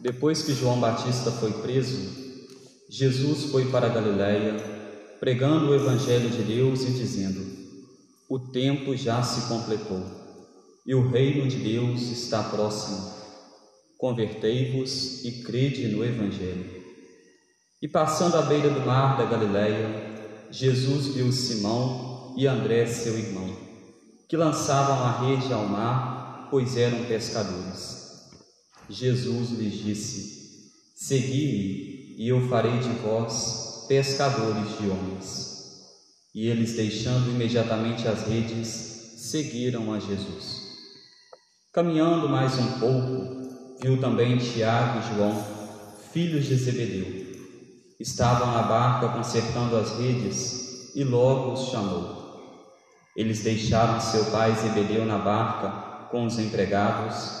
Depois que João Batista foi preso, Jesus foi para Galiléia, pregando o evangelho de Deus e dizendo: O tempo já se completou e o reino de Deus está próximo. Convertei-vos e crede no evangelho. E passando à beira do mar da Galiléia, Jesus viu Simão e André, seu irmão, que lançavam a rede ao mar, pois eram pescadores. Jesus lhes disse: Segui-me, e eu farei de vós pescadores de homens. E eles, deixando imediatamente as redes, seguiram a Jesus. Caminhando mais um pouco, viu também Tiago e João, filhos de Zebedeu. Estavam na barca consertando as redes e logo os chamou. Eles deixaram seu pai Zebedeu na barca com os empregados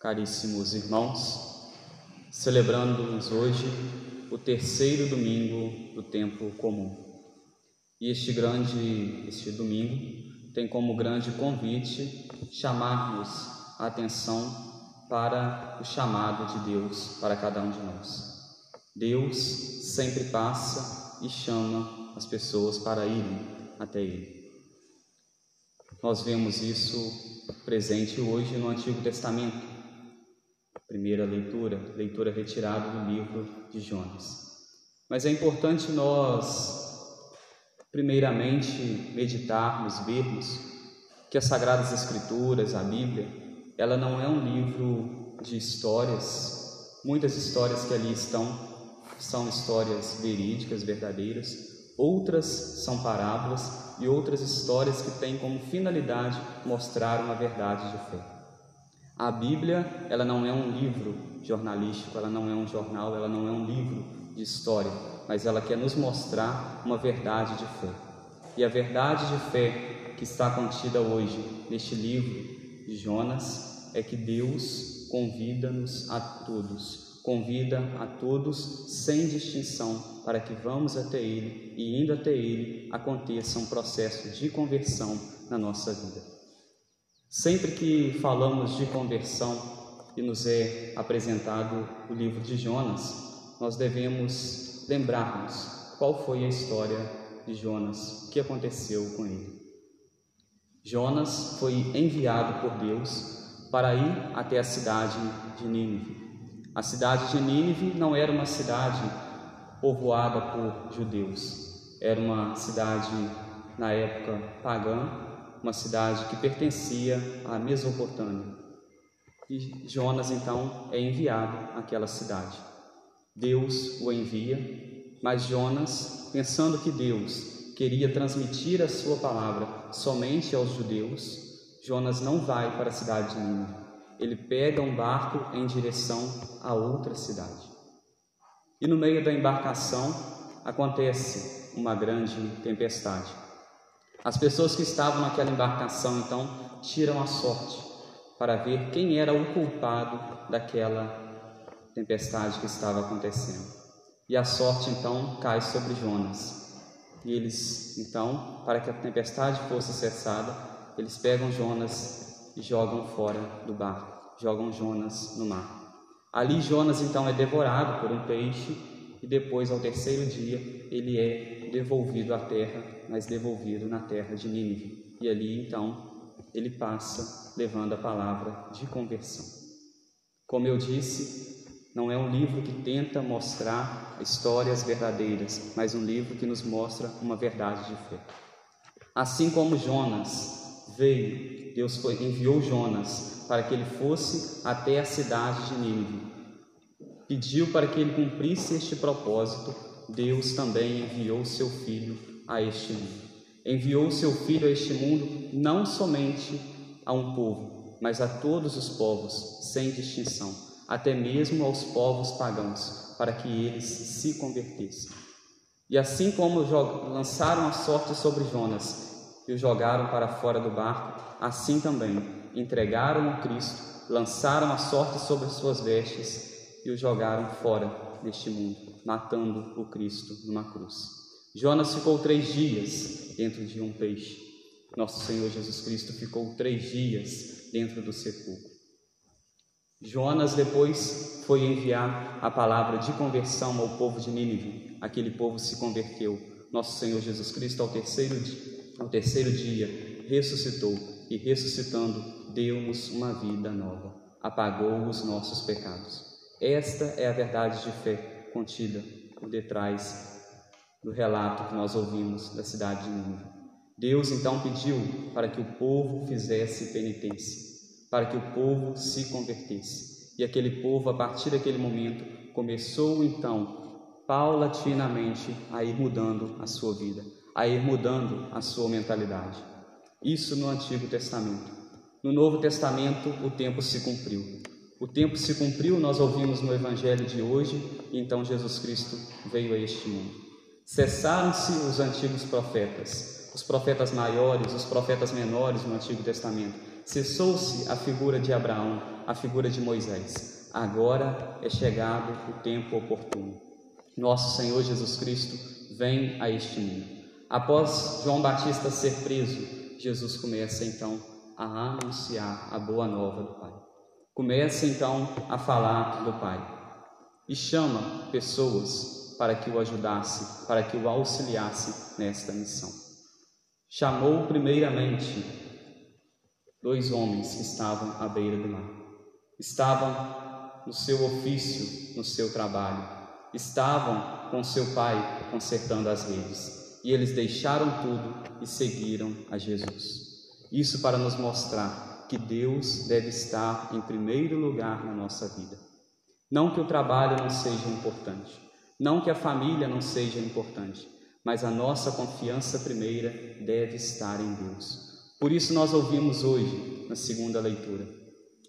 Caríssimos irmãos, celebrando-nos hoje o terceiro domingo do tempo comum. E este grande, este domingo tem como grande convite chamar-nos a atenção para o chamado de Deus para cada um de nós. Deus sempre passa e chama as pessoas para irem até Ele. Nós vemos isso presente hoje no Antigo Testamento, Primeira leitura, leitura retirada do livro de Jonas. Mas é importante nós, primeiramente, meditarmos, vermos que as Sagradas Escrituras, a Bíblia, ela não é um livro de histórias. Muitas histórias que ali estão são histórias verídicas, verdadeiras. Outras são parábolas e outras histórias que têm como finalidade mostrar uma verdade de fé. A Bíblia, ela não é um livro jornalístico, ela não é um jornal, ela não é um livro de história, mas ela quer nos mostrar uma verdade de fé. E a verdade de fé que está contida hoje neste livro de Jonas é que Deus convida-nos a todos, convida a todos sem distinção para que vamos até Ele e indo até Ele aconteça um processo de conversão na nossa vida. Sempre que falamos de conversão e nos é apresentado o livro de Jonas, nós devemos lembrar-nos qual foi a história de Jonas, o que aconteceu com ele. Jonas foi enviado por Deus para ir até a cidade de Nínive. A cidade de Nínive não era uma cidade povoada por judeus, era uma cidade na época pagã uma cidade que pertencia à Mesopotâmia. E Jonas então é enviado àquela cidade. Deus o envia, mas Jonas, pensando que Deus queria transmitir a sua palavra somente aos judeus, Jonas não vai para a cidade de Nínive. Ele pega um barco em direção a outra cidade. E no meio da embarcação acontece uma grande tempestade. As pessoas que estavam naquela embarcação então tiram a sorte para ver quem era o culpado daquela tempestade que estava acontecendo. E a sorte então cai sobre Jonas. E eles então, para que a tempestade fosse cessada, eles pegam Jonas e jogam fora do barco, jogam Jonas no mar. Ali Jonas então é devorado por um peixe e depois, ao terceiro dia, ele é devolvido à terra, mas devolvido na terra de Nínive. E ali, então, ele passa levando a palavra de conversão. Como eu disse, não é um livro que tenta mostrar histórias verdadeiras, mas um livro que nos mostra uma verdade de fé. Assim como Jonas veio, Deus foi, enviou Jonas para que ele fosse até a cidade de Nínive. Pediu para que ele cumprisse este propósito, Deus também enviou seu filho a este mundo. Enviou seu filho a este mundo não somente a um povo, mas a todos os povos, sem distinção, até mesmo aos povos pagãos, para que eles se convertessem. E assim como lançaram a sorte sobre Jonas e o jogaram para fora do barco, assim também entregaram o Cristo, lançaram a sorte sobre suas vestes e o jogaram fora deste mundo, matando o Cristo numa cruz. Jonas ficou três dias dentro de um peixe. Nosso Senhor Jesus Cristo ficou três dias dentro do sepulcro. Jonas depois foi enviar a palavra de conversão ao povo de Nínive. Aquele povo se converteu. Nosso Senhor Jesus Cristo, ao terceiro, ao terceiro dia, ressuscitou e, ressuscitando, deu-nos uma vida nova, apagou os nossos pecados. Esta é a verdade de fé contida por detrás do relato que nós ouvimos da cidade de Nínive. Deus então pediu para que o povo fizesse penitência para que o povo se convertesse. E aquele povo, a partir daquele momento, começou então, paulatinamente, a ir mudando a sua vida, a ir mudando a sua mentalidade. Isso no Antigo Testamento. No Novo Testamento, o tempo se cumpriu. O tempo se cumpriu, nós ouvimos no Evangelho de hoje, e então Jesus Cristo veio a este mundo. Cessaram-se os antigos profetas, os profetas maiores, os profetas menores no Antigo Testamento Cessou-se a figura de Abraão, a figura de Moisés. Agora é chegado o tempo oportuno. Nosso Senhor Jesus Cristo vem a este mundo. Após João Batista ser preso, Jesus começa então a anunciar a boa nova do Pai. Começa então a falar do Pai e chama pessoas para que o ajudasse, para que o auxiliasse nesta missão. Chamou primeiramente dois homens que estavam à beira do mar. Estavam no seu ofício, no seu trabalho. Estavam com seu pai consertando as redes. E eles deixaram tudo e seguiram a Jesus. Isso para nos mostrar que Deus deve estar em primeiro lugar na nossa vida. Não que o trabalho não seja importante, não que a família não seja importante, mas a nossa confiança primeira deve estar em Deus. Por isso nós ouvimos hoje, na segunda leitura.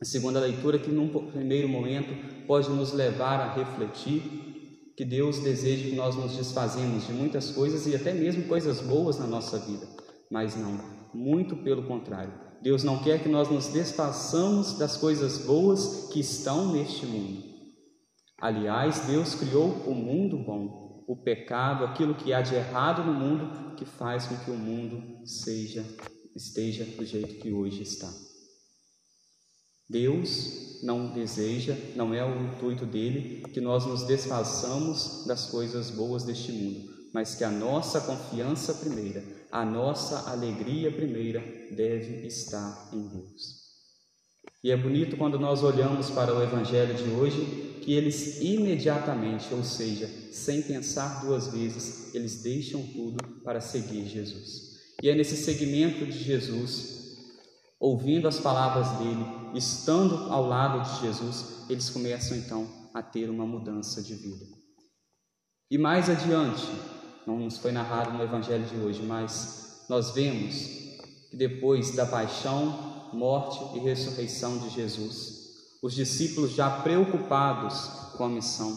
A segunda leitura que num primeiro momento pode nos levar a refletir que Deus deseja que nós nos desfazemos de muitas coisas e até mesmo coisas boas na nossa vida. Mas não, muito pelo contrário. Deus não quer que nós nos desfaçamos das coisas boas que estão neste mundo. Aliás, Deus criou o mundo bom, o pecado, aquilo que há de errado no mundo, que faz com que o mundo seja esteja do jeito que hoje está. Deus não deseja, não é o intuito dele que nós nos desfaçamos das coisas boas deste mundo, mas que a nossa confiança primeira, a nossa alegria primeira deve estar em Deus. E é bonito quando nós olhamos para o evangelho de hoje que eles imediatamente, ou seja, sem pensar duas vezes, eles deixam tudo para seguir Jesus. E é nesse segmento de Jesus, ouvindo as palavras dele, estando ao lado de Jesus, eles começam então a ter uma mudança de vida. E mais adiante, não nos foi narrado no Evangelho de hoje, mas nós vemos que depois da paixão, morte e ressurreição de Jesus, os discípulos já preocupados com a missão,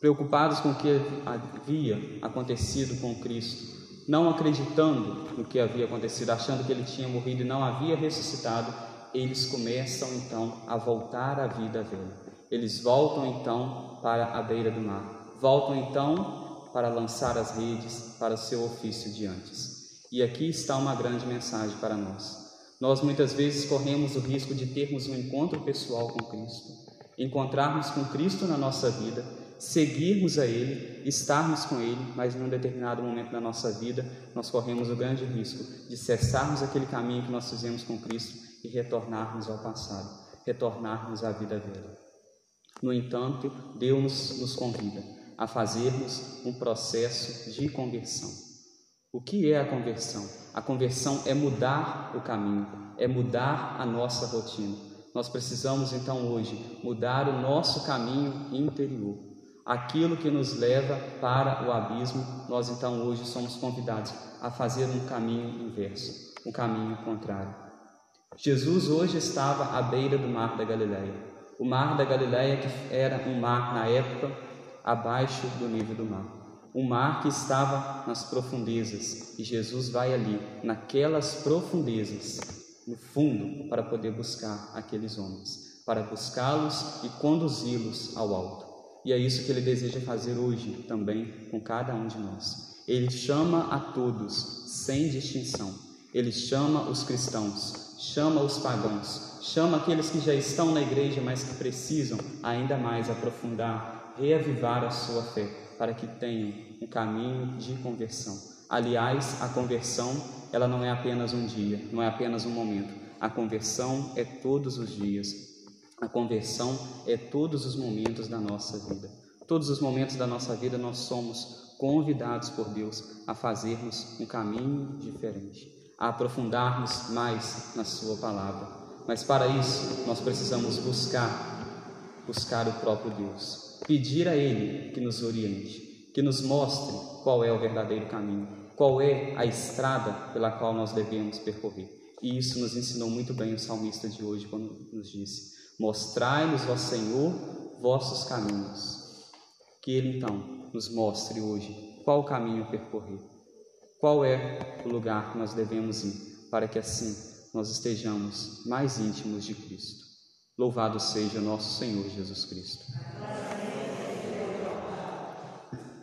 preocupados com o que havia acontecido com Cristo, não acreditando no que havia acontecido, achando que ele tinha morrido e não havia ressuscitado, eles começam então a voltar à vida velha. Eles voltam então para a beira do mar, voltam então para lançar as redes para o seu ofício de antes. E aqui está uma grande mensagem para nós. Nós muitas vezes corremos o risco de termos um encontro pessoal com Cristo, encontrarmos com Cristo na nossa vida seguirmos a Ele, estarmos com Ele, mas em um determinado momento da nossa vida nós corremos o grande risco de cessarmos aquele caminho que nós fizemos com Cristo e retornarmos ao passado, retornarmos à vida velha. No entanto, Deus nos convida a fazermos um processo de conversão. O que é a conversão? A conversão é mudar o caminho, é mudar a nossa rotina. Nós precisamos então hoje mudar o nosso caminho interior. Aquilo que nos leva para o abismo, nós então hoje somos convidados a fazer um caminho inverso, um caminho contrário. Jesus hoje estava à beira do mar da Galileia. O mar da Galileia que era um mar na época abaixo do nível do mar. Um mar que estava nas profundezas e Jesus vai ali, naquelas profundezas, no fundo, para poder buscar aqueles homens, para buscá-los e conduzi-los ao alto. E é isso que ele deseja fazer hoje também com cada um de nós. Ele chama a todos, sem distinção. Ele chama os cristãos, chama os pagãos, chama aqueles que já estão na igreja, mas que precisam ainda mais aprofundar, reavivar a sua fé, para que tenham um caminho de conversão. Aliás, a conversão, ela não é apenas um dia, não é apenas um momento. A conversão é todos os dias. A conversão é todos os momentos da nossa vida. Todos os momentos da nossa vida nós somos convidados por Deus a fazermos um caminho diferente, a aprofundarmos mais na Sua palavra. Mas para isso, nós precisamos buscar, buscar o próprio Deus, pedir a Ele que nos oriente, que nos mostre qual é o verdadeiro caminho, qual é a estrada pela qual nós devemos percorrer. E isso nos ensinou muito bem o salmista de hoje, quando nos disse: Mostrai-nos, ó Senhor, vossos caminhos. Que Ele então nos mostre hoje qual o caminho percorrer, qual é o lugar que nós devemos ir, para que assim nós estejamos mais íntimos de Cristo. Louvado seja nosso Senhor Jesus Cristo.